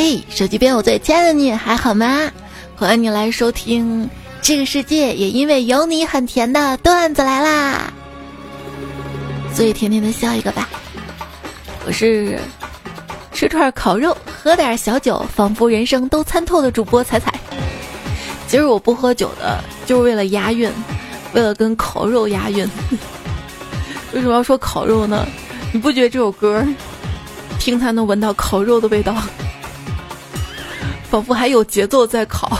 嘿，手机边我最亲爱的你还好吗？欢迎你来收听《这个世界也因为有你很甜》的段子来啦！所以甜甜的笑一个吧。我是吃串烤肉，喝点小酒，仿佛人生都参透的主播彩彩。今儿我不喝酒的，就是为了押韵，为了跟烤肉押韵。为什么要说烤肉呢？你不觉得这首歌听才能闻到烤肉的味道？仿佛还有节奏在考。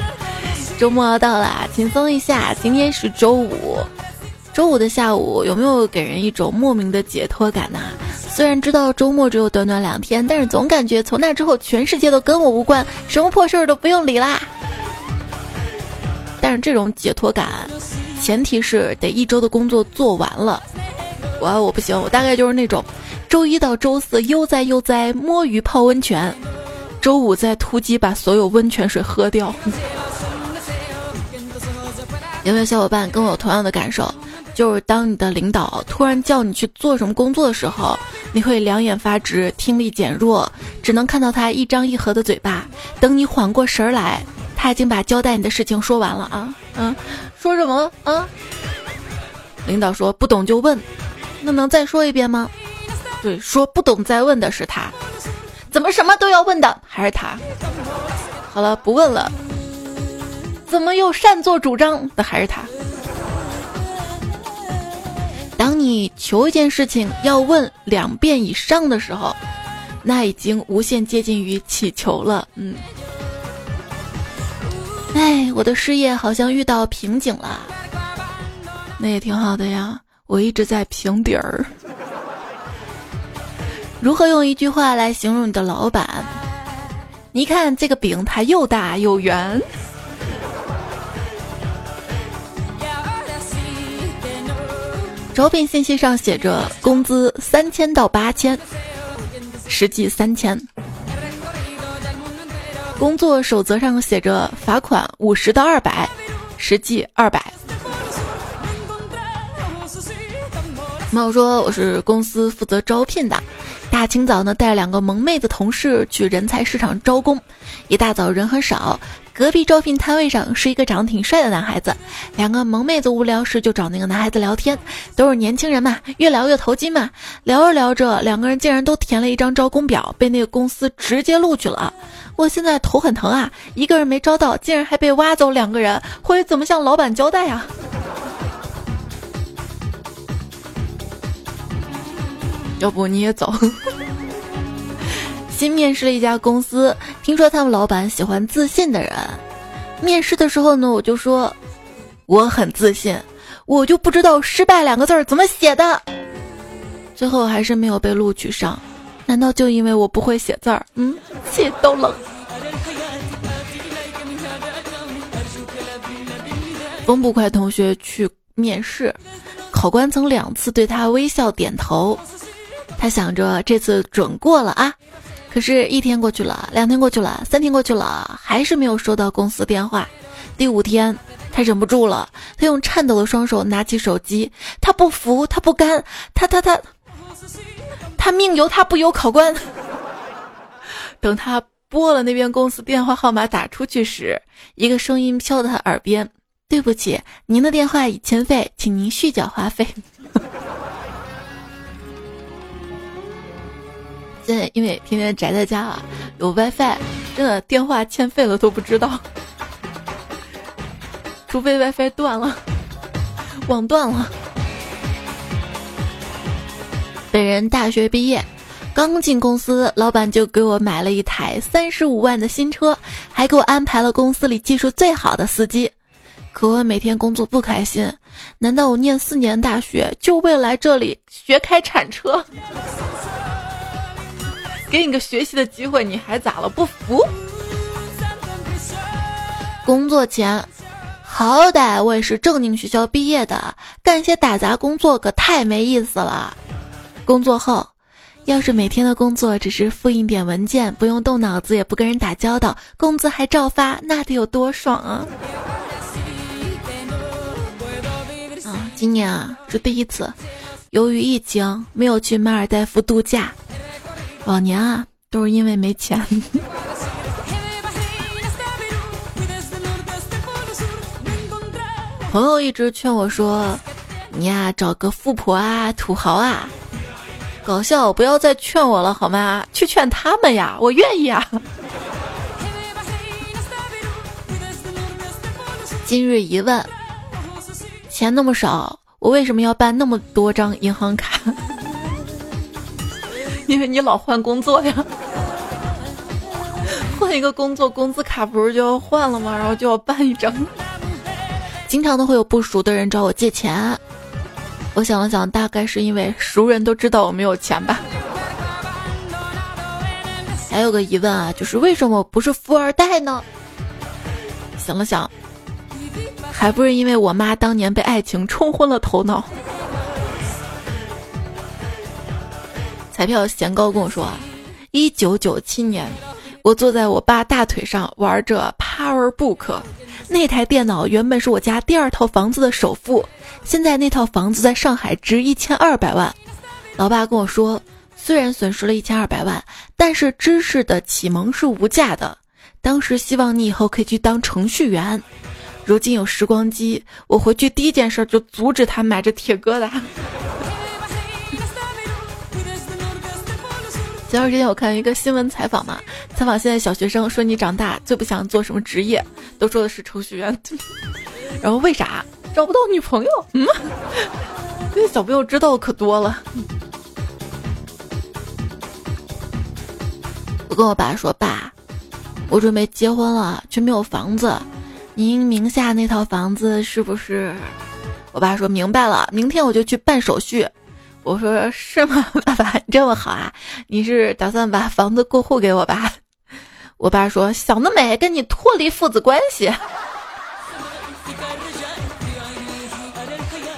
周末要到了，轻松一下。今天是周五，周五的下午有没有给人一种莫名的解脱感呢？虽然知道周末只有短短两天，但是总感觉从那之后全世界都跟我无关，什么破事儿都不用理啦。但是这种解脱感，前提是得一周的工作做完了。我我不行，我大概就是那种，周一到周四悠哉悠哉摸鱼泡温泉。周五再突击把所有温泉水喝掉。有没有小伙伴跟我同样的感受？就是当你的领导突然叫你去做什么工作的时候，你会两眼发直，听力减弱，只能看到他一张一合的嘴巴。等你缓过神来，他已经把交代你的事情说完了啊！嗯，说什么啊？领导说不懂就问，那能再说一遍吗？对，说不懂再问的是他。怎么什么都要问的还是他？好了，不问了。怎么又擅作主张的还是他？当你求一件事情要问两遍以上的时候，那已经无限接近于乞求了。嗯。哎，我的事业好像遇到瓶颈了。那也挺好的呀，我一直在平底儿。如何用一句话来形容你的老板？你看这个饼，它又大又圆。招聘信息上写着工资三千到八千，实际三千。工作守则上写着罚款五十到二百，实际二百。朋友说我是公司负责招聘的。大清早呢，带两个萌妹子同事去人才市场招工。一大早人很少，隔壁招聘摊位上是一个长得挺帅的男孩子。两个萌妹子无聊时就找那个男孩子聊天，都是年轻人嘛，越聊越投机嘛。聊着聊着，两个人竟然都填了一张招工表，被那个公司直接录取了。我现在头很疼啊，一个人没招到，竟然还被挖走两个人，会怎么向老板交代啊？要不你也走。新面试了一家公司，听说他们老板喜欢自信的人。面试的时候呢，我就说我很自信，我就不知道“失败”两个字儿怎么写的。最后还是没有被录取上，难道就因为我不会写字儿？嗯，气都冷。风不快同学去面试，考官曾两次对他微笑点头。他想着这次准过了啊，可是，一天过去了，两天过去了，三天过去了，还是没有收到公司电话。第五天，他忍不住了，他用颤抖的双手拿起手机，他不服，他不甘，他他他，他命由他不由考官。等他拨了那边公司电话号码打出去时，一个声音飘到他耳边：“对不起，您的电话已欠费，请您续缴话费。” 现在因为天天宅在家啊，有 WiFi，真的电话欠费了都不知道，除非 WiFi 断了，网断了。本人大学毕业，刚进公司，老板就给我买了一台三十五万的新车，还给我安排了公司里技术最好的司机。可我每天工作不开心，难道我念四年大学就为来这里学开铲车？给你个学习的机会，你还咋了？不服？工作前，好歹我也是正经学校毕业的，干些打杂工作可太没意思了。工作后，要是每天的工作只是复印点文件，不用动脑子，也不跟人打交道，工资还照发，那得有多爽啊！啊，今年啊是第一次，由于疫情没有去马尔代夫度假。往年啊，都是因为没钱。朋友一直劝我说：“你呀，找个富婆啊，土豪啊。”搞笑，不要再劝我了好吗？去劝他们呀，我愿意啊。今日一问，钱那么少，我为什么要办那么多张银行卡？因为你老换工作呀，换一个工作，工资卡不是就要换了吗？然后就要办一张。经常都会有不熟的人找我借钱，我想了想，大概是因为熟人都知道我没有钱吧。还有个疑问啊，就是为什么我不是富二代呢？想了想。还不是因为我妈当年被爱情冲昏了头脑。彩票贤高跟我说，一九九七年，我坐在我爸大腿上玩着 PowerBook，那台电脑原本是我家第二套房子的首付，现在那套房子在上海值一千二百万。老爸跟我说，虽然损失了一千二百万，但是知识的启蒙是无价的。当时希望你以后可以去当程序员。如今有时光机，我回去第一件事就阻止他买这铁疙瘩。前段时间我看一个新闻采访嘛，采访现在小学生说你长大最不想做什么职业，都说的是程序员。然后为啥找不到女朋友？嗯，这小朋友知道可多了。我跟我爸说，爸，我准备结婚了，却没有房子。您名下那套房子是不是？我爸说明白了，明天我就去办手续。我说是吗，爸爸你这么好啊？你是打算把房子过户给我吧？我爸说想得美，跟你脱离父子关系。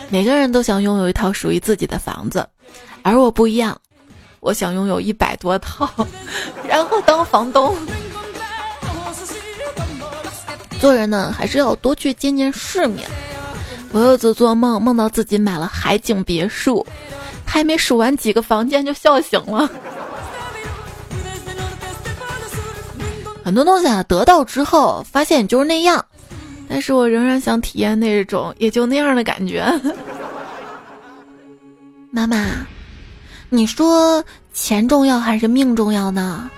每个人都想拥有一套属于自己的房子，而我不一样，我想拥有一百多套，然后当房东。做人呢，还是要多去见见世面。我有次做梦，梦到自己买了海景别墅，还没数完几个房间就笑醒了。很多东西啊，得到之后发现就是那样，但是我仍然想体验那种也就那样的感觉。妈妈，你说钱重要还是命重要呢？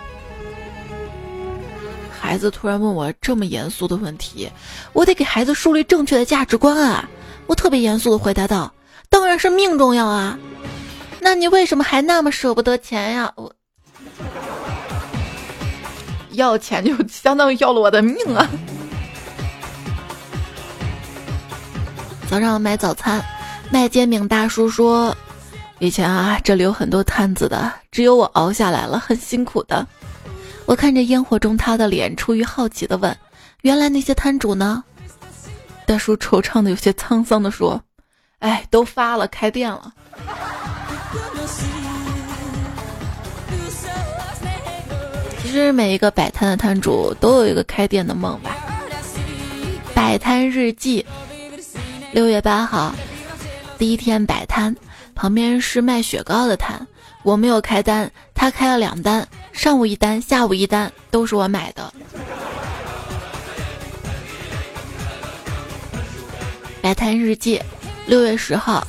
孩子突然问我这么严肃的问题，我得给孩子树立正确的价值观啊！我特别严肃的回答道：“当然是命重要啊！那你为什么还那么舍不得钱呀？我要钱就 相当于要了我的命啊！”早上买早餐，卖煎饼大叔说：“以前啊，这里有很多摊子的，只有我熬下来了，很辛苦的。”我看着烟火中他的脸，出于好奇的问：“原来那些摊主呢？”大叔惆怅的、有些沧桑的说：“哎，都发了，开店了。”其实每一个摆摊的摊主都有一个开店的梦吧。摆摊日记，六月八号，第一天摆摊，旁边是卖雪糕的摊。我没有开单，他开了两单，上午一单，下午一单，都是我买的。摆摊日记，六月十号，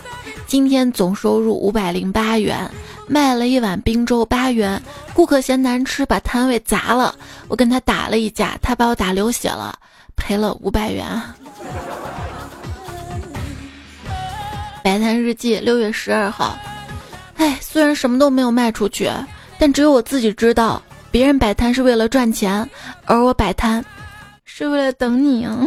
今天总收入五百零八元，卖了一碗冰粥八元，顾客嫌难吃，把摊位砸了，我跟他打了一架，他把我打流血了，赔了五百元。摆摊日记，六月十二号。哎，虽然什么都没有卖出去，但只有我自己知道，别人摆摊是为了赚钱，而我摆摊是为了等你啊！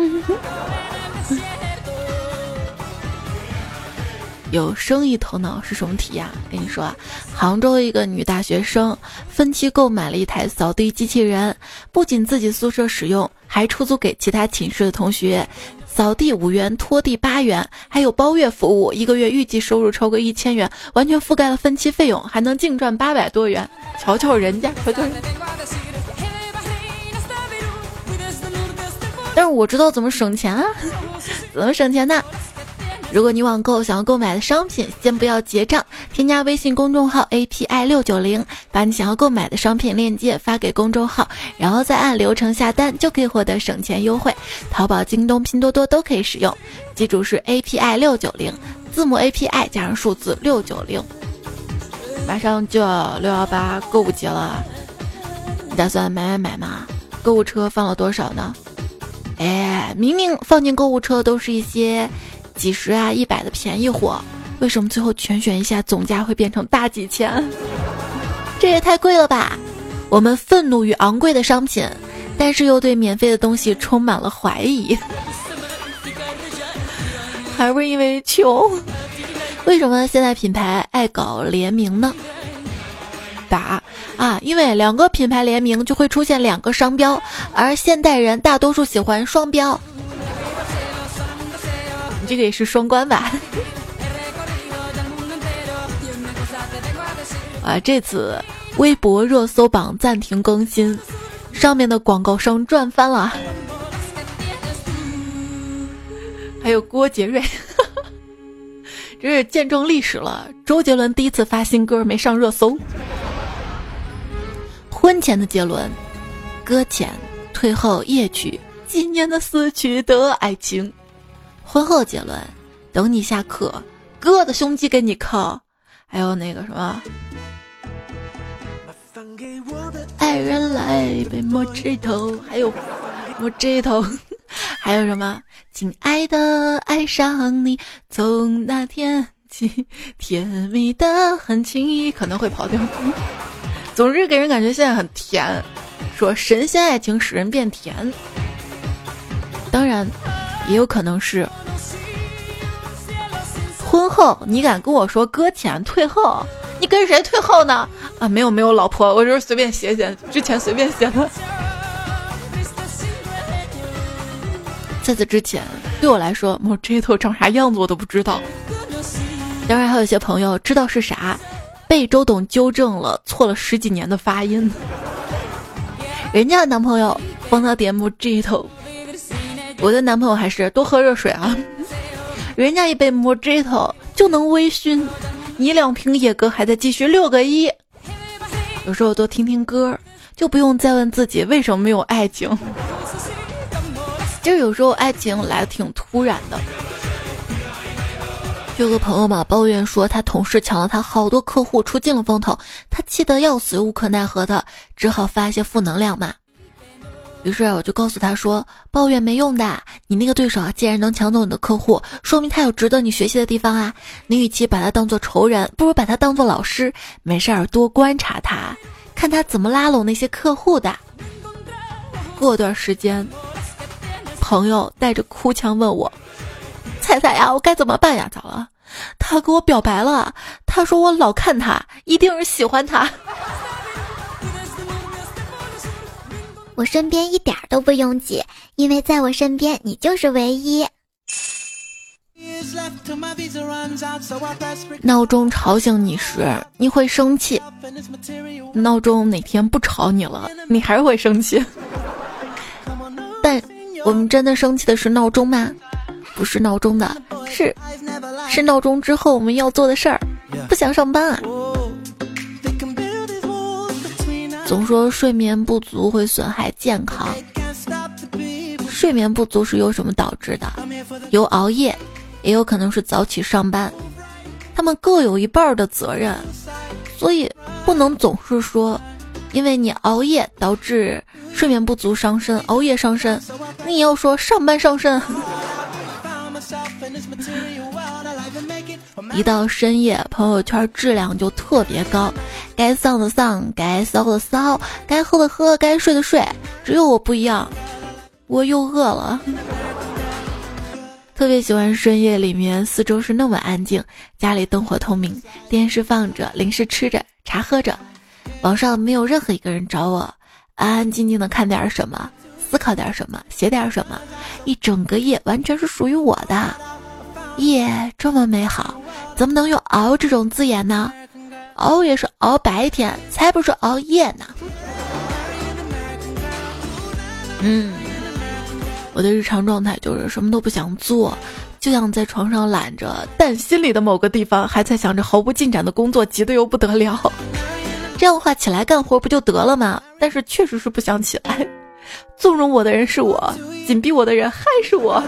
有生意头脑是什么体验？跟你说啊，杭州一个女大学生分期购买了一台扫地机器人，不仅自己宿舍使用，还出租给其他寝室的同学。扫地五元，拖地八元，还有包月服务，一个月预计收入超过一千元，完全覆盖了分期费用，还能净赚八百多元。瞧瞧人家，瞧瞧。但是我知道怎么省钱啊？怎么省钱呢？如果你网购想要购买的商品，先不要结账，添加微信公众号 API 六九零，把你想要购买的商品链接发给公众号，然后再按流程下单，就可以获得省钱优惠。淘宝、京东、拼多多都可以使用，记住是 API 六九零，字母 API 加上数字六九零。马上就要六幺八购物节了，你打算买买买吗？购物车放了多少呢？哎，明明放进购物车都是一些几十啊、一百的便宜货，为什么最后全选一下总价会变成大几千？这也太贵了吧！我们愤怒于昂贵的商品，但是又对免费的东西充满了怀疑，还不是因为穷？为什么现在品牌爱搞联名呢？答啊，因为两个品牌联名就会出现两个商标，而现代人大多数喜欢双标。你这个也是双关吧？啊，这次微博热搜榜暂停更新，上面的广告商赚翻了。还有郭杰瑞，这是见证历史了。周杰伦第一次发新歌没上热搜。婚前的杰伦，搁浅；退后夜曲，今年的死去的爱情。婚后结论，等你下课，哥的胸肌给你靠。还有那个什么，爱人来杯莫吉头，还有莫吉头，还有什么？亲爱的，爱上你，从那天起，甜蜜的很轻易，可能会跑调。总之给人感觉现在很甜，说神仙爱情使人变甜。当然，也有可能是婚后你敢跟我说搁浅退后，你跟谁退后呢？啊，没有没有，老婆，我就是随便写写，之前随便写的。在此之前，对我来说，我这头长啥样子我都不知道。当然，还有一些朋友知道是啥。被周董纠正了错了十几年的发音，人家的男朋友帮他点 Mojito，我的男朋友还是多喝热水啊。人家一杯 Mojito 就能微醺，你两瓶野格还在继续六个一。有时候多听听歌，就不用再问自己为什么没有爱情。就有时候爱情来的挺突然的。有个朋友嘛抱怨说，他同事抢了他好多客户，出尽了风头，他气得要死，无可奈何的，只好发一些负能量嘛。于是我就告诉他说，抱怨没用的，你那个对手啊，既然能抢走你的客户，说明他有值得你学习的地方啊。你与其把他当做仇人，不如把他当做老师，没事儿多观察他，看他怎么拉拢那些客户的。过段时间，朋友带着哭腔问我。彩彩呀，我该怎么办呀？咋了？他跟我表白了。他说我老看他，一定是喜欢他。我身边一点都不拥挤，因为在我身边你就是唯一。闹钟吵醒你时，你会生气；闹钟哪天不吵你了，你还是会生气。但我们真的生气的是闹钟吗？不是闹钟的，是是闹钟之后我们要做的事儿。不想上班啊！总说睡眠不足会损害健康，睡眠不足是由什么导致的？由熬夜，也有可能是早起上班，他们各有一半的责任。所以不能总是说，因为你熬夜导致睡眠不足伤身，熬夜伤身，你要说上班伤身。一到深夜，朋友圈质量就特别高，该丧的丧，该骚的骚，该喝的喝，该睡的睡。只有我不一样，我又饿了。特别喜欢深夜里面，四周是那么安静，家里灯火通明，电视放着，零食吃着，茶喝着，网上没有任何一个人找我，安安静静的看点什么。思考点什么，写点什么，一整个夜完全是属于我的。夜这么美好，怎么能用熬这种字眼呢？熬也是熬白天，才不是熬夜呢。嗯，我的日常状态就是什么都不想做，就想在床上懒着，但心里的某个地方还在想着毫无进展的工作，急得又不得了。这样的话，起来干活不就得了吗？但是确实是不想起来。纵容我的人是我，紧逼我的人还是我。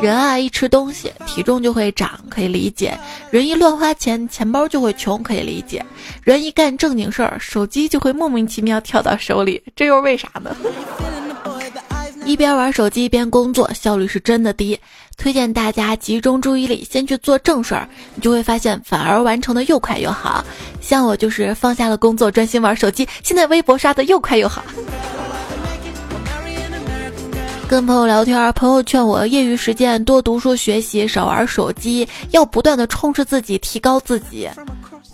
人啊，一吃东西体重就会长，可以理解；人一乱花钱，钱包就会穷，可以理解；人一干正经事儿，手机就会莫名其妙跳到手里，这又是为啥呢？一边玩手机一边工作，效率是真的低。推荐大家集中注意力，先去做正事儿，你就会发现反而完成的又快又好。像我就是放下了工作，专心玩手机，现在微博刷的又快又好。跟朋友聊天，朋友劝我业余时间多读书学习，少玩手机，要不断的充实自己，提高自己。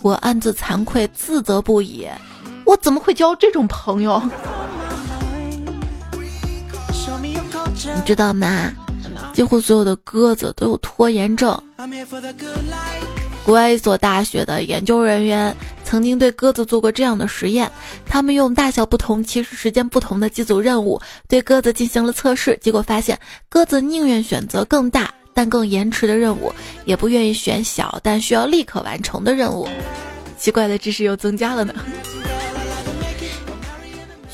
我暗自惭愧，自责不已。我怎么会交这种朋友？你知道吗？几乎所有的鸽子都有拖延症。国外一所大学的研究人员曾经对鸽子做过这样的实验：他们用大小不同、其实时间不同的几组任务对鸽子进行了测试，结果发现鸽子宁愿选择更大但更延迟的任务，也不愿意选小但需要立刻完成的任务。奇怪的知识又增加了呢。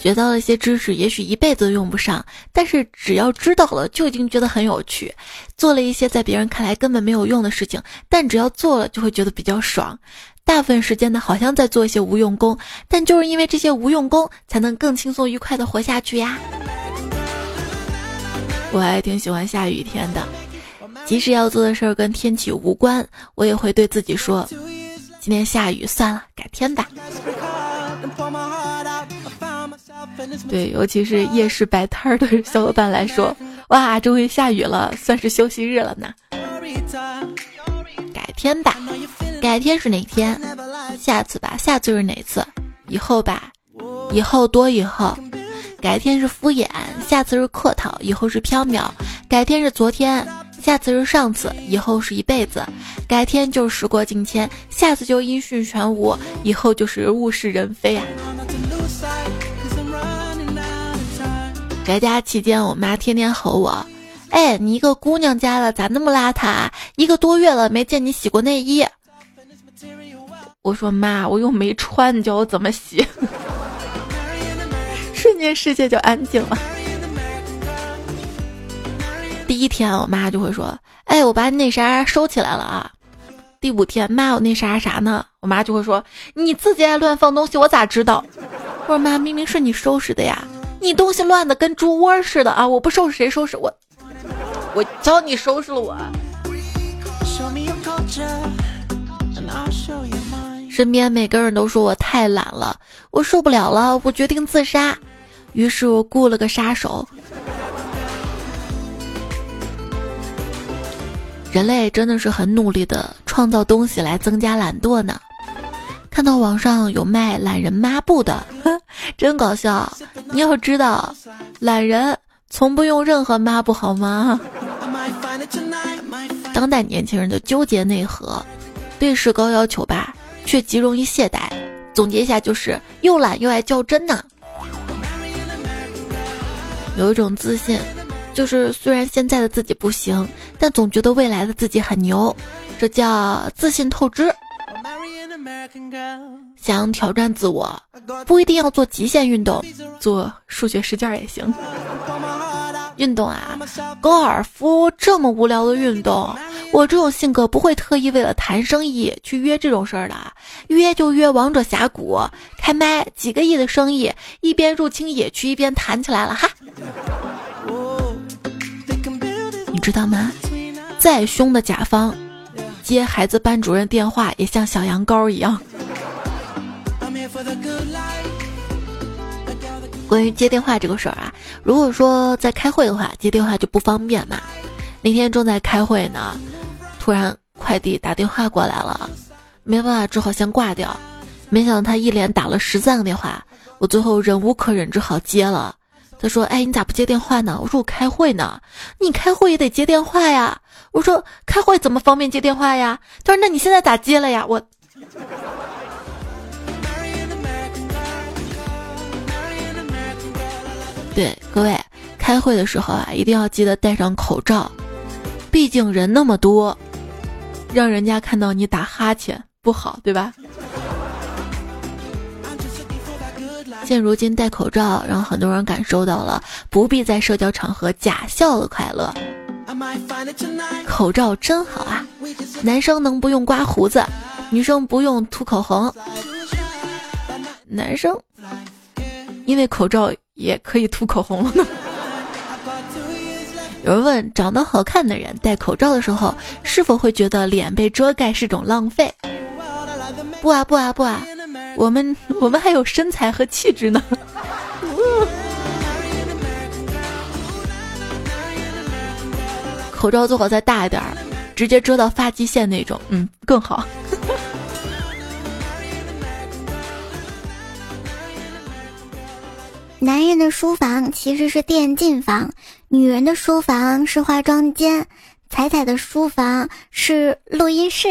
学到了一些知识，也许一辈子都用不上，但是只要知道了，就已经觉得很有趣。做了一些在别人看来根本没有用的事情，但只要做了，就会觉得比较爽。大部分时间呢，好像在做一些无用功，但就是因为这些无用功，才能更轻松愉快的活下去呀。我还挺喜欢下雨天的，即使要做的事儿跟天气无关，我也会对自己说：今天下雨，算了，改天吧。对，尤其是夜市摆摊儿的小伙伴来说，哇，终于下雨了，算是休息日了呢。改天吧，改天是哪天？下次吧，下次是哪次？以后吧，以后多以后。改天是敷衍，下次是客套，以后是飘渺。改天是昨天，下次是上次，以后是一辈子。改天就是时过境迁，下次就音讯全无，以后就是物是人非啊。宅家期间，我妈天天吼我：“哎，你一个姑娘家的咋那么邋遢？一个多月了没见你洗过内衣。”我说：“妈，我又没穿，你叫我怎么洗？” 瞬间世界就安静了。第一天，我妈就会说：“哎，我把你那啥收起来了啊。”第五天，妈，我那啥啥呢？我妈就会说：“你自己爱乱放东西，我咋知道？”我说：“妈，明明是你收拾的呀。”你东西乱的跟猪窝似的啊！我不收拾谁收拾我？我教你收拾了我。身边每个人都说我太懒了，我受不了了，我决定自杀。于是我雇了个杀手。人类真的是很努力的创造东西来增加懒惰呢。看到网上有卖懒人抹布的，真搞笑！你要知道，懒人从不用任何抹布，好吗？当代年轻人的纠结内核，对事高要求吧，却极容易懈怠。总结一下，就是又懒又爱较真呐。有一种自信，就是虽然现在的自己不行，但总觉得未来的自己很牛，这叫自信透支。想挑战自我，不一定要做极限运动，做数学试卷也行。运动啊，高尔夫这么无聊的运动，我这种性格不会特意为了谈生意去约这种事儿的，约就约王者峡谷开麦，几个亿的生意，一边入侵野区一边谈起来了哈。你知道吗？再凶的甲方。接孩子班主任电话也像小羊羔一样。关于接电话这个事儿啊，如果说在开会的话，接电话就不方便嘛。那天正在开会呢，突然快递打电话过来了，没办法，只好先挂掉。没想到他一连打了十三个电话，我最后忍无可忍，只好接了。他说：“哎，你咋不接电话呢？”我说：“我开会呢。”你开会也得接电话呀。我说：“开会怎么方便接电话呀？”他说：“那你现在咋接了呀？”我。对各位，开会的时候啊，一定要记得戴上口罩，毕竟人那么多，让人家看到你打哈欠不好，对吧？现如今戴口罩，让很多人感受到了不必在社交场合假笑的快乐。口罩真好啊！男生能不用刮胡子，女生不用涂口红。男生因为口罩也可以涂口红了呢。有人问：长得好看的人戴口罩的时候，是否会觉得脸被遮盖是种浪费？不啊不啊不啊！我们我们还有身材和气质呢。口罩最好再大一点儿，直接遮到发际线那种，嗯，更好。男人的书房其实是电竞房，女人的书房是化妆间，彩彩的书房是录音室。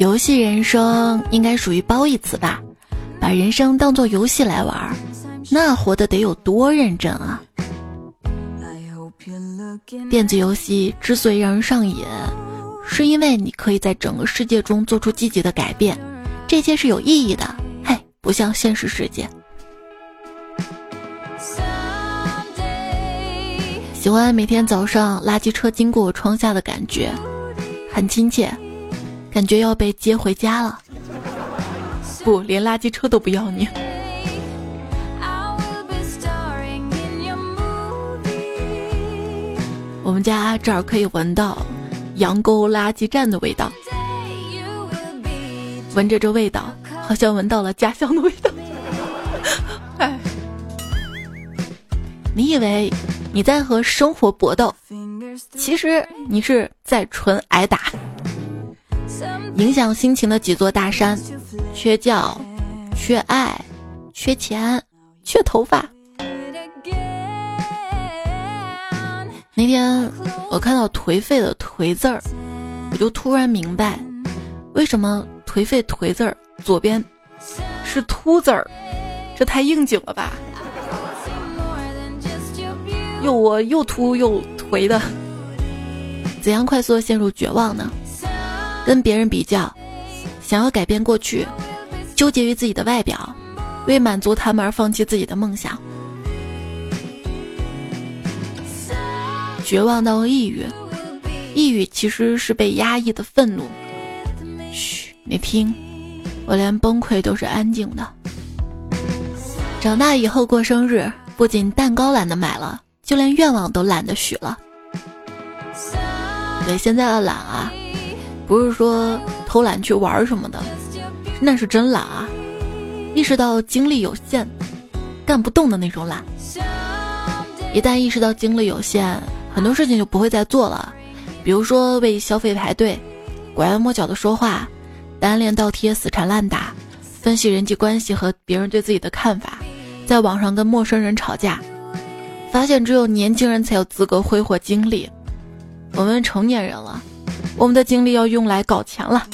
游戏人生应该属于褒义词吧？把人生当做游戏来玩，那活得得有多认真啊！电子游戏之所以让人上瘾，是因为你可以在整个世界中做出积极的改变，这些是有意义的。嘿，不像现实世界。喜欢每天早上垃圾车经过我窗下的感觉，很亲切。感觉要被接回家了，不，连垃圾车都不要你。我们家这儿可以闻到羊沟垃圾站的味道，闻着这味道，好像闻到了家乡的味道。哎，你以为你在和生活搏斗，其实你是在纯挨打。影响心情的几座大山：缺觉、缺爱、缺钱、缺头发。那天我看到“颓废”的“颓”字儿，我就突然明白，为什么“颓废”“颓”字儿左边是“秃”字儿，这太应景了吧？又我又秃又颓的，怎样快速陷入绝望呢？跟别人比较，想要改变过去，纠结于自己的外表，为满足他们而放弃自己的梦想，绝望到抑郁。抑郁其实是被压抑的愤怒。嘘，你听，我连崩溃都是安静的。长大以后过生日，不仅蛋糕懒得买了，就连愿望都懒得许了。对现在的懒啊。不是说偷懒去玩什么的，那是真懒啊！意识到精力有限，干不动的那种懒。一旦意识到精力有限，很多事情就不会再做了。比如说为消费排队，拐弯抹角的说话，单恋倒贴死缠烂打，分析人际关系和别人对自己的看法，在网上跟陌生人吵架，发现只有年轻人才有资格挥霍精力。我们成年人了。我们的精力要用来搞钱了。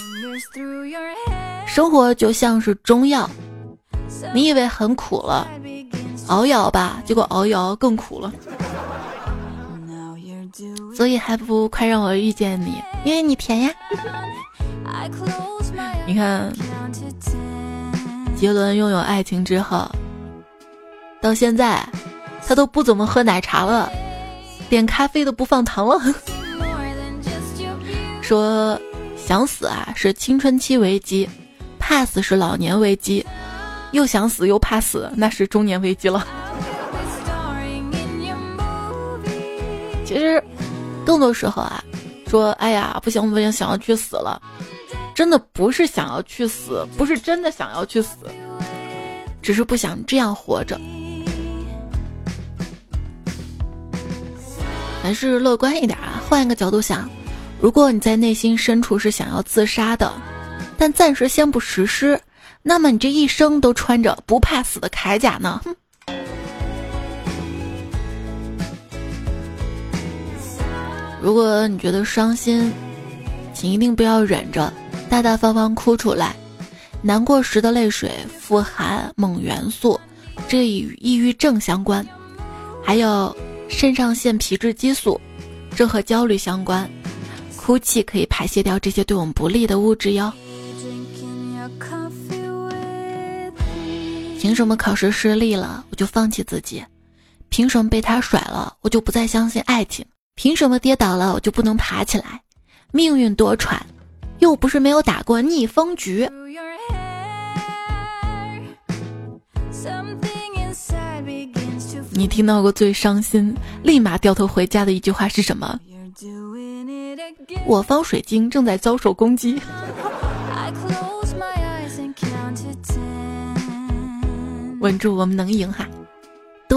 生活就像是中药，你以为很苦了，熬一熬吧，结果熬一熬更苦了。所以还不如快让我遇见你，因为你甜呀。你看，杰伦拥有爱情之后，到现在他都不怎么喝奶茶了，点咖啡都不放糖了。说想死啊，是青春期危机；怕死是老年危机；又想死又怕死，那是中年危机了。其实，更多时候啊，说哎呀不行不行，想要去死了，真的不是想要去死，不是真的想要去死，只是不想这样活着。还是乐观一点啊，换一个角度想。如果你在内心深处是想要自杀的，但暂时先不实施，那么你这一生都穿着不怕死的铠甲呢？如果你觉得伤心，请一定不要忍着，大大方方哭出来。难过时的泪水富含锰元素，这与抑郁症相关。还有肾上腺皮质激素，这和焦虑相关。哭泣可以排泄掉这些对我们不利的物质哟。凭什么考试失利了我就放弃自己？凭什么被他甩了我就不再相信爱情？凭什么跌倒了我就不能爬起来？命运多舛，又不是没有打过逆风局。你听到过最伤心、立马掉头回家的一句话是什么？我方水晶正在遭受攻击。稳住，我们能赢哈！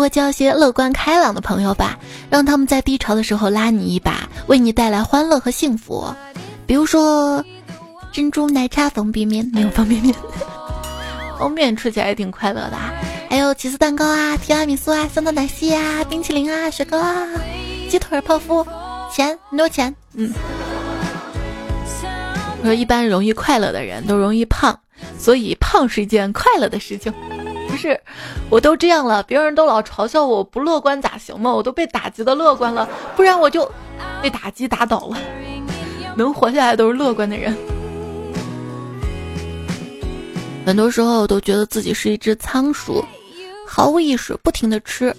多交些乐观开朗的朋友吧，让他们在低潮的时候拉你一把，为你带来欢乐和幸福。比如说，珍珠奶茶方便面没有方便面，方便面吃起来也挺快乐的。还有起司蛋糕啊，提拉米苏啊，香草奶昔啊，冰淇淋啊，雪糕啊，鸡腿泡芙，钱很多钱。嗯，我说一般容易快乐的人都容易胖，所以胖是一件快乐的事情。不是，我都这样了，别人都老嘲笑我不乐观咋行嘛？我都被打击的乐观了，不然我就被打击打倒了。能活下来都是乐观的人。很多时候我都觉得自己是一只仓鼠。毫无意识，不停的吃。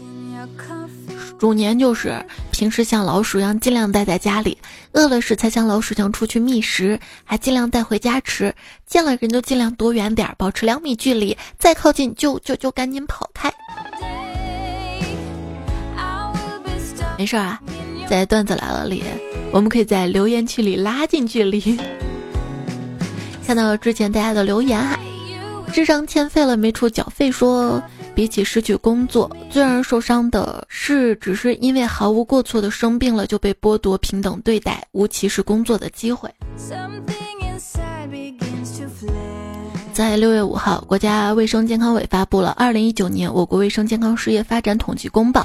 鼠年就是平时像老鼠一样尽量待在家里，饿了时才像老鼠一样出去觅食，还尽量带回家吃。见了人就尽量躲远点，保持两米距离，再靠近就就就赶紧跑开。没事啊，在段子来了里，我们可以在留言区里拉近距离。看到之前大家的留言哈，智商欠费了没处缴费说。比起失去工作，最让人受伤的是，只是因为毫无过错的生病了就被剥夺平等对待、无歧视工作的机会。在六月五号，国家卫生健康委发布了《二零一九年我国卫生健康事业发展统计公报》，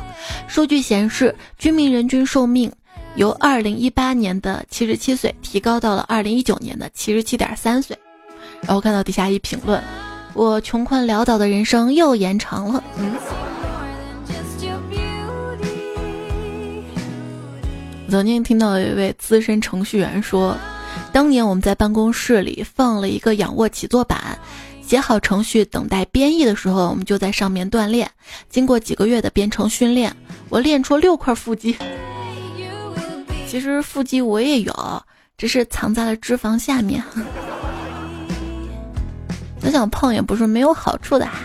数据显示，居民人均寿命由二零一八年的七十七岁提高到了二零一九年的七十七点三岁。然后看到底下一评论。我穷困潦倒的人生又延长了。嗯，曾经听到一位资深程序员说，当年我们在办公室里放了一个仰卧起坐板，写好程序等待编译的时候，我们就在上面锻炼。经过几个月的编程训练，我练出六块腹肌。其实腹肌我也有，只是藏在了脂肪下面。想想胖也不是没有好处的哈。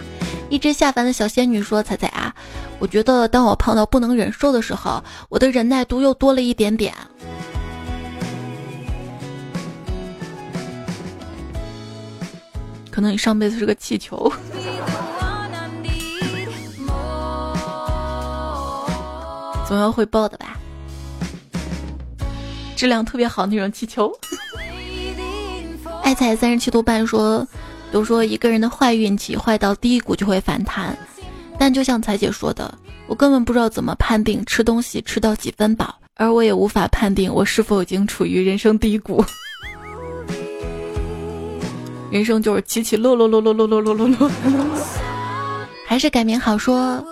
一只下凡的小仙女说：“彩彩啊，我觉得当我胖到不能忍受的时候，我的忍耐度又多了一点点。可能你上辈子是个气球。总要会爆的吧？质量特别好那种气球。爱彩三十七度半说。”都说一个人的坏运气坏到低谷就会反弹，但就像彩姐说的，我根本不知道怎么判定吃东西吃到几分饱，而我也无法判定我是否已经处于人生低谷。人生就是起起落落落落落落落落落。还是改名好说，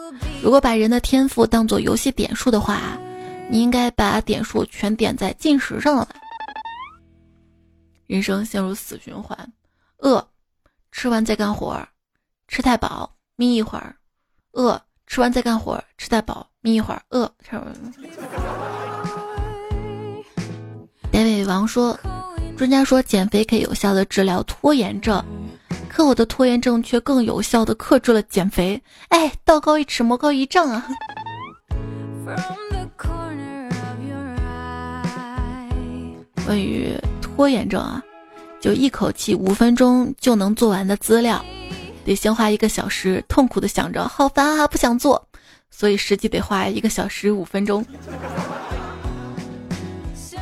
如果把人的天赋当做游戏点数的话，你应该把点数全点在进食上了。人生陷入死循环，饿。吃完再干活，吃太饱眯一会儿，饿；吃完再干活，吃太饱眯一会儿，饿。戴伟王说：“专家说减肥可以有效的治疗拖延症，可我的拖延症却更有效的克制了减肥。哎，道高一尺，魔高一丈啊！”关于拖延症啊。就一口气五分钟就能做完的资料，得先花一个小时，痛苦的想着好烦啊，不想做，所以实际得花一个小时五分钟。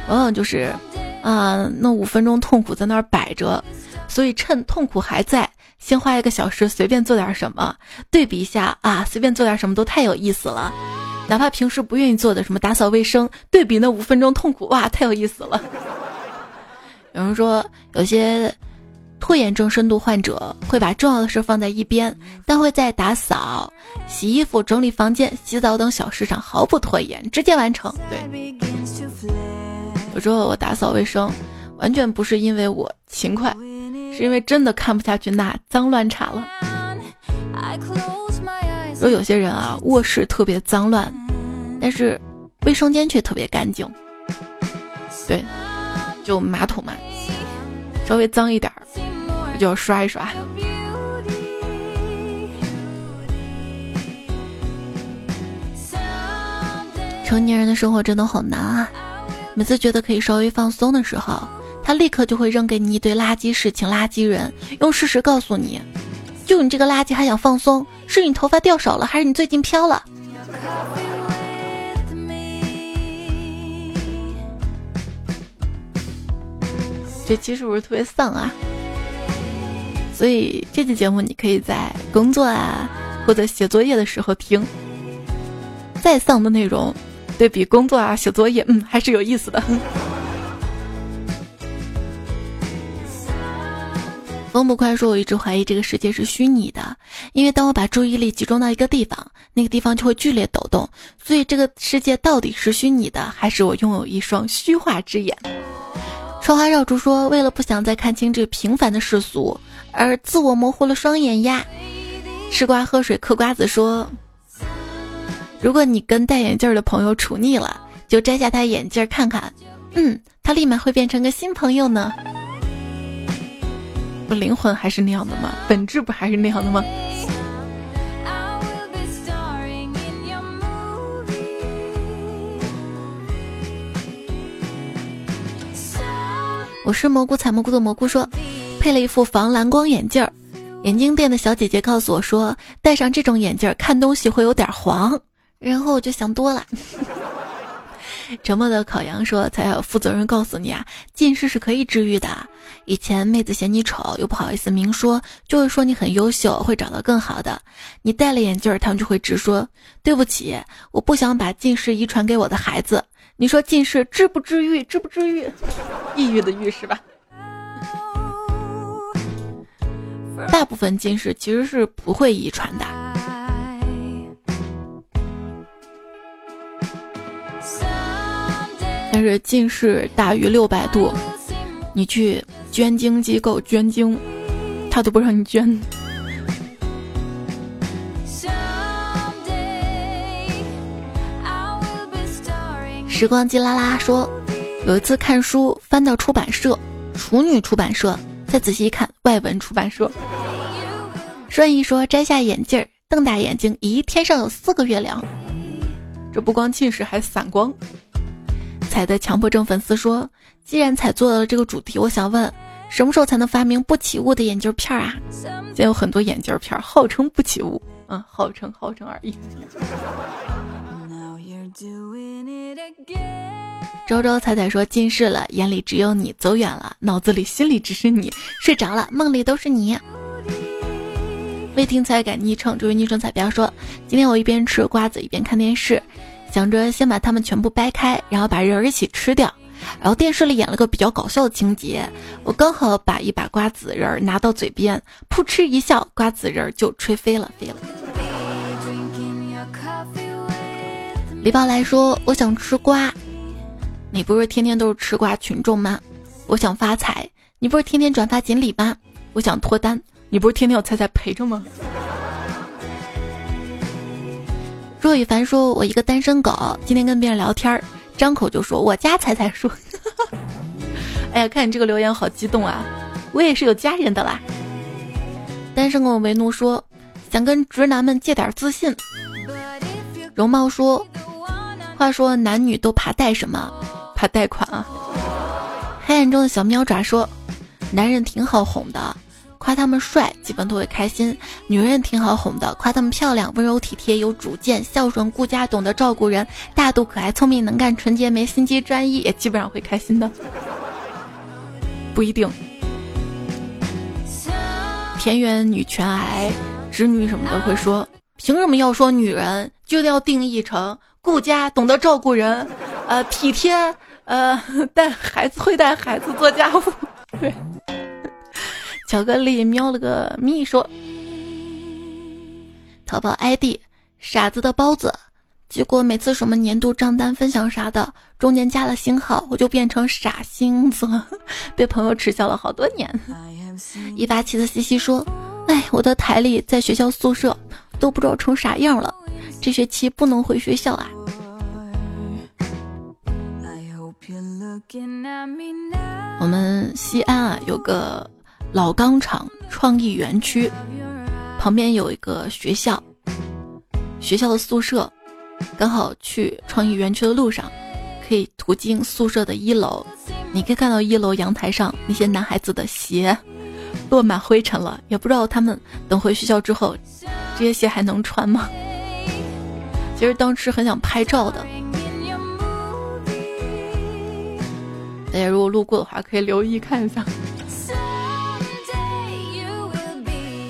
往往就是，啊，那五分钟痛苦在那儿摆着，所以趁痛苦还在，先花一个小时随便做点什么，对比一下啊，随便做点什么都太有意思了，哪怕平时不愿意做的什么打扫卫生，对比那五分钟痛苦，哇，太有意思了。有人说，有些拖延症深度患者会把重要的事放在一边，但会在打扫、洗衣服、整理房间、洗澡等小事上毫不拖延，直接完成。对，有时候我打扫卫生，完全不是因为我勤快，是因为真的看不下去那脏乱差了。说有些人啊，卧室特别脏乱，但是卫生间却特别干净。对，就马桶嘛，稍微脏一点儿。就要刷一刷。成年人的生活真的好难啊！每次觉得可以稍微放松的时候，他立刻就会扔给你一堆垃圾事情、垃圾人，用事实告诉你：就你这个垃圾还想放松？是你头发掉少了，还是你最近飘了？这期是不是特别丧啊？所以这期节目你可以在工作啊或者写作业的时候听。再丧的内容，对比工作啊写作业，嗯，还是有意思的。风不快说：“我一直怀疑这个世界是虚拟的，因为当我把注意力集中到一个地方，那个地方就会剧烈抖动。所以这个世界到底是虚拟的，还是我拥有一双虚化之眼？”说话绕竹说：“为了不想再看清这平凡的世俗。”而自我模糊了双眼呀！吃瓜喝水嗑瓜子说：“如果你跟戴眼镜的朋友处腻了，就摘下他眼镜看看，嗯，他立马会变成个新朋友呢。不，灵魂还是那样的吗？本质不还是那样的吗？”我是蘑菇采蘑菇的蘑菇说。配了一副防蓝光眼镜儿，眼镜店的小姐姐告诉我说，戴上这种眼镜看东西会有点黄。然后我就想多了。沉默的烤羊说：“才要负责任告诉你啊，近视是可以治愈的。以前妹子嫌你丑，又不好意思明说，就会说你很优秀，会找到更好的。你戴了眼镜，他们就会直说对不起，我不想把近视遗传给我的孩子。你说近视治不治愈？治不治愈？抑郁的郁是吧？”大部分近视其实是不会遗传的，但是近视大于六百度，你去捐精机构捐精，他都不让你捐。时光机啦啦说，有一次看书翻到出版社，处女出版社。再仔细一看，外文出版社。顺义说：“摘下眼镜，瞪大眼睛，咦，天上有四个月亮。这不光近视，还散光。”彩的强迫症粉丝说：“既然彩做了这个主题，我想问，什么时候才能发明不起雾的眼镜片啊？现在有很多眼镜片号称不起雾，嗯，号称号称而已。”周周彩彩说近视了，眼里只有你；走远了，脑子里心里只是你；睡着了，梦里都是你。未听才改昵称，这位昵称彩标说：今天我一边吃瓜子一边看电视，想着先把它们全部掰开，然后把仁儿一起吃掉。然后电视里演了个比较搞笑的情节，我刚好把一把瓜子仁儿拿到嘴边，噗嗤一笑，瓜子仁儿就吹飞了，飞了。李宝来说：我想吃瓜。你不是天天都是吃瓜群众吗？我想发财。你不是天天转发锦鲤吗？我想脱单。你不是天天有彩彩陪着吗？若雨凡说：“我一个单身狗，今天跟别人聊天，张口就说我家彩彩说。”哎呀，看你这个留言好激动啊！我也是有家人的啦。单身狗为奴说：“想跟直男们借点自信。”容貌说：“话说男女都怕贷什么？”怕贷款啊！黑暗中的小喵爪说：“男人挺好哄的，夸他们帅，基本都会开心；女人挺好哄的，夸他们漂亮、温柔体贴、有主见、孝顺、顾家、懂得照顾人、大度可爱、聪明能干、纯洁没心机、专一，也基本上会开心的。不一定。田园女权癌、直女什么的会说：凭什么要说女人就要定义成顾家、懂得照顾人、呃体贴？”呃，带孩子会带孩子做家务，巧克力喵了个咪说，淘宝 ID 傻子的包子。结果每次什么年度账单分享啥的，中间加了星号，我就变成傻星子，被朋友耻笑了好多年。一八七的西西说：“哎，我的台历在学校宿舍都不知道成啥样了，这学期不能回学校啊。”我们西安啊有个老钢厂创意园区，旁边有一个学校，学校的宿舍。刚好去创意园区的路上，可以途经宿舍的一楼。你可以看到一楼阳台上那些男孩子的鞋落满灰尘了，也不知道他们等回学校之后，这些鞋还能穿吗？其实当时很想拍照的，大家如果路过的话，可以留意看一下。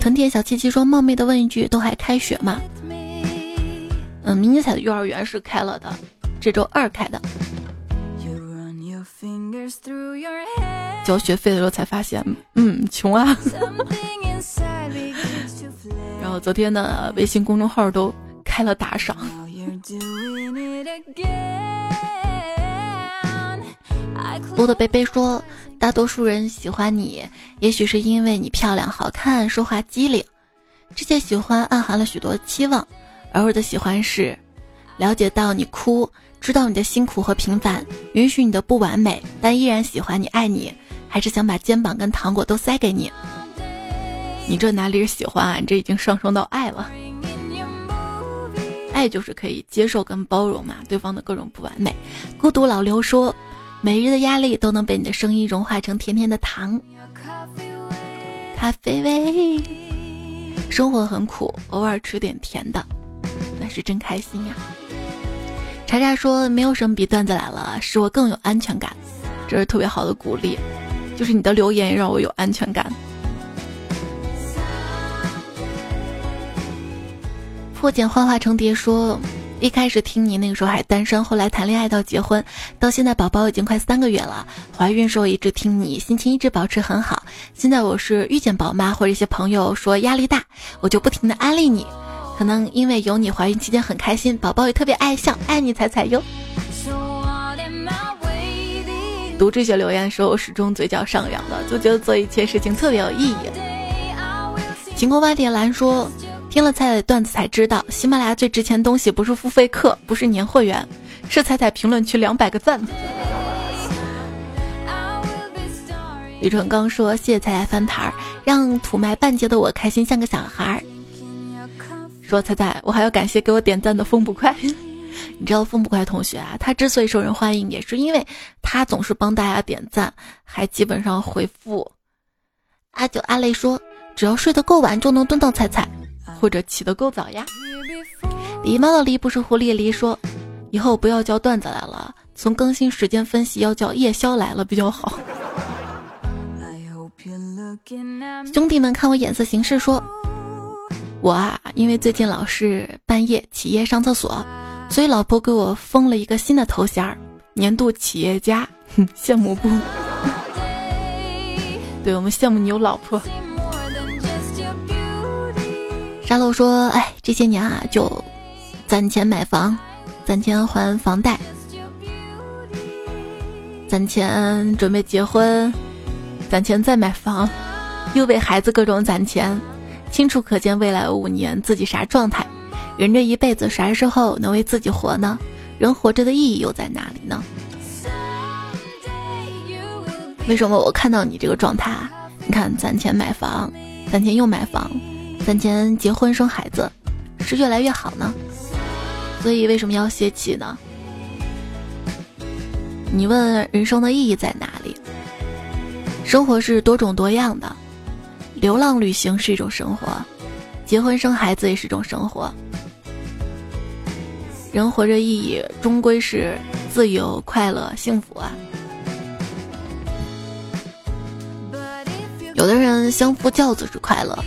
藤田小七七说：“冒昧的问一句，都还开学吗？”嗯，明尼彩的幼儿园是开了的，这周二开的。交学费的时候才发现，嗯，穷啊。然后昨天的微信公众号都开了打赏。多的贝贝说，大多数人喜欢你，也许是因为你漂亮、好看、说话机灵，这些喜欢暗含了许多期望。而我的喜欢是，了解到你哭，知道你的辛苦和平凡，允许你的不完美，但依然喜欢你、爱你，还是想把肩膀跟糖果都塞给你。你这哪里是喜欢啊？你这已经上升到爱了。爱就是可以接受跟包容嘛，对方的各种不完美。孤独老刘说，每日的压力都能被你的声音融化成甜甜的糖。咖啡味，生活很苦，偶尔吃点甜的。那是真开心呀！查查说，没有什么比段子来了使我更有安全感，这是特别好的鼓励。就是你的留言让我有安全感。破茧幻化成蝶说，一开始听你那个时候还单身，后来谈恋爱到结婚，到现在宝宝已经快三个月了。怀孕时候一直听你，心情一直保持很好。现在我是遇见宝妈或者一些朋友说压力大，我就不停的安利你。可能因为有你，怀孕期间很开心，宝宝也特别爱笑，爱你彩彩哟。读这些留言的时候，始终嘴角上扬的，就觉得做一切事情特别有意义。晴空万里蓝说，听了菜菜的段子才知道，喜马拉雅最值钱东西不是付费课，不是年会员，是菜菜评论区两百个赞。李纯刚说，谢谢菜菜翻台儿，让土埋半截的我开心像个小孩儿。说猜猜，我还要感谢给我点赞的风不快。你知道风不快同学啊，他之所以受人欢迎，也是因为他总是帮大家点赞，还基本上回复。阿九阿雷说，只要睡得够晚就能蹲到菜菜，或者起得够早呀。礼貌的狸不是狐狸狸说，以后不要叫段子来了，从更新时间分析要叫夜宵来了比较好。兄弟们看我眼色行事说。我啊，因为最近老是半夜起夜上厕所，所以老婆给我封了一个新的头衔儿——年度企业家。羡慕不？对我们羡慕你有老婆。沙漏说：“哎，这些年啊，就攒钱买房，攒钱还房贷，攒钱准备结婚，攒钱再买房，又为孩子各种攒钱。”清楚可见未来五年自己啥状态？人这一辈子啥时候能为自己活呢？人活着的意义又在哪里呢？为什么我看到你这个状态？你看攒钱买房，攒钱又买房，攒钱结婚生孩子，是越来越好呢？所以为什么要泄气呢？你问人生的意义在哪里？生活是多种多样的。流浪旅行是一种生活，结婚生孩子也是一种生活。人活着意义终归是自由、快乐、幸福啊！有的人相夫教子是快乐，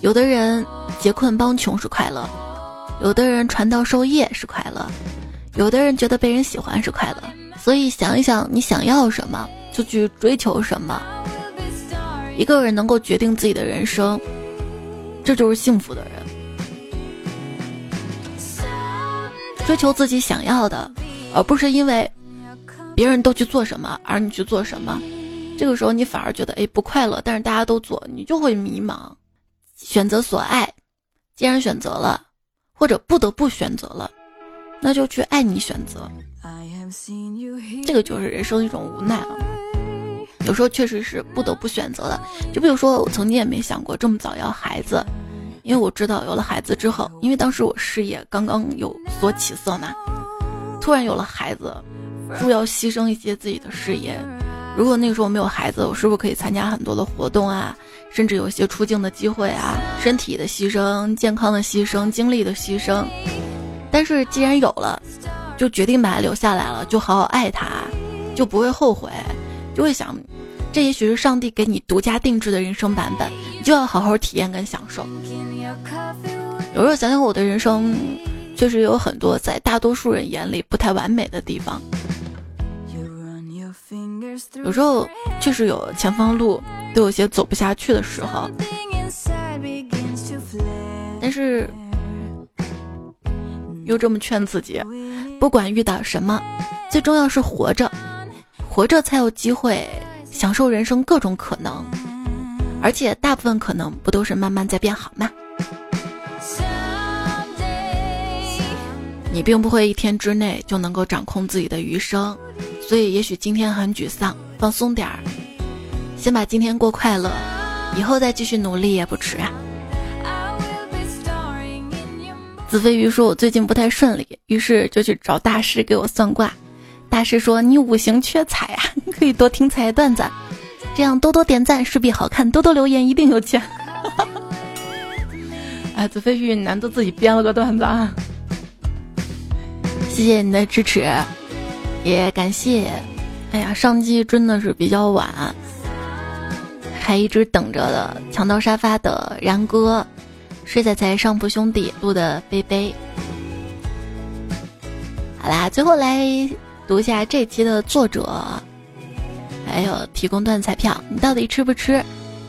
有的人劫困帮穷是快乐，有的人传道授业是快乐，有的人觉得被人喜欢是快乐。所以想一想，你想要什么，就去追求什么。一个人能够决定自己的人生，这就是幸福的人。追求自己想要的，而不是因为别人都去做什么而你去做什么。这个时候你反而觉得哎不快乐，但是大家都做，你就会迷茫。选择所爱，既然选择了，或者不得不选择了，那就去爱你选择。这个就是人生一种无奈啊。有时候确实是不得不选择的。就比如说，我曾经也没想过这么早要孩子，因为我知道有了孩子之后，因为当时我事业刚刚有所起色嘛，突然有了孩子，就要牺牲一些自己的事业。如果那个时候没有孩子，我是不是可以参加很多的活动啊？甚至有一些出镜的机会啊？身体的牺牲、健康的牺牲、精力的牺牲。但是既然有了，就决定把他留下来了，就好好爱他，就不会后悔，就会想，这也许是上帝给你独家定制的人生版本，你就要好好体验跟享受。有时候想想我的人生，确实有很多在大多数人眼里不太完美的地方。有时候确实有前方路都有些走不下去的时候，但是又这么劝自己，不管遇到什么，最重要是活着，活着才有机会享受人生各种可能，而且大部分可能不都是慢慢在变好吗？你并不会一天之内就能够掌控自己的余生。所以，也许今天很沮丧，放松点儿，先把今天过快乐，以后再继续努力也不迟啊。子飞鱼说：“我最近不太顺利，于是就去找大师给我算卦。大师说你五行缺财啊，你 可以多听彩段子，这样多多点赞势必好看，多多留言一定有钱。”哎，子飞鱼难得自己编了个段子啊！谢谢你的支持。也感谢，哎呀，上机真的是比较晚，还一直等着的抢到沙发的然哥，睡在在上铺兄弟录的杯杯。好啦，最后来读一下这期的作者，还有提供段彩票，你到底吃不吃？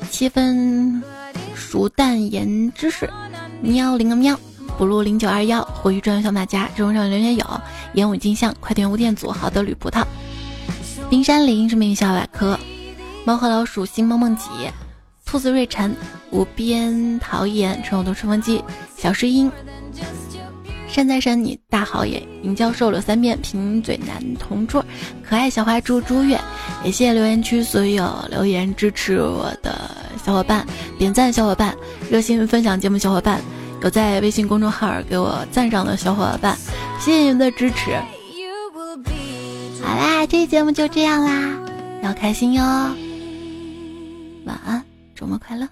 七分熟蛋盐芝士，喵零个喵。不露零九二幺，活鱼专用小马甲，人上留言有。烟雾金像，快点无电组，好的吕葡萄，冰山林是名小百科，猫和老鼠新梦梦几，兔子瑞晨，无边桃颜，陈友的吹风机，小诗音，山在山你大好眼，尹教授柳三遍，贫嘴男同桌，可爱小花猪朱月，也谢谢留言区所有留言支持我的小伙伴，点赞小伙伴，热心分享节目小伙伴。有在微信公众号给我赞赏的小伙伴，谢谢您的支持。好啦，这期节目就这样啦，要开心哟。晚安，周末快乐。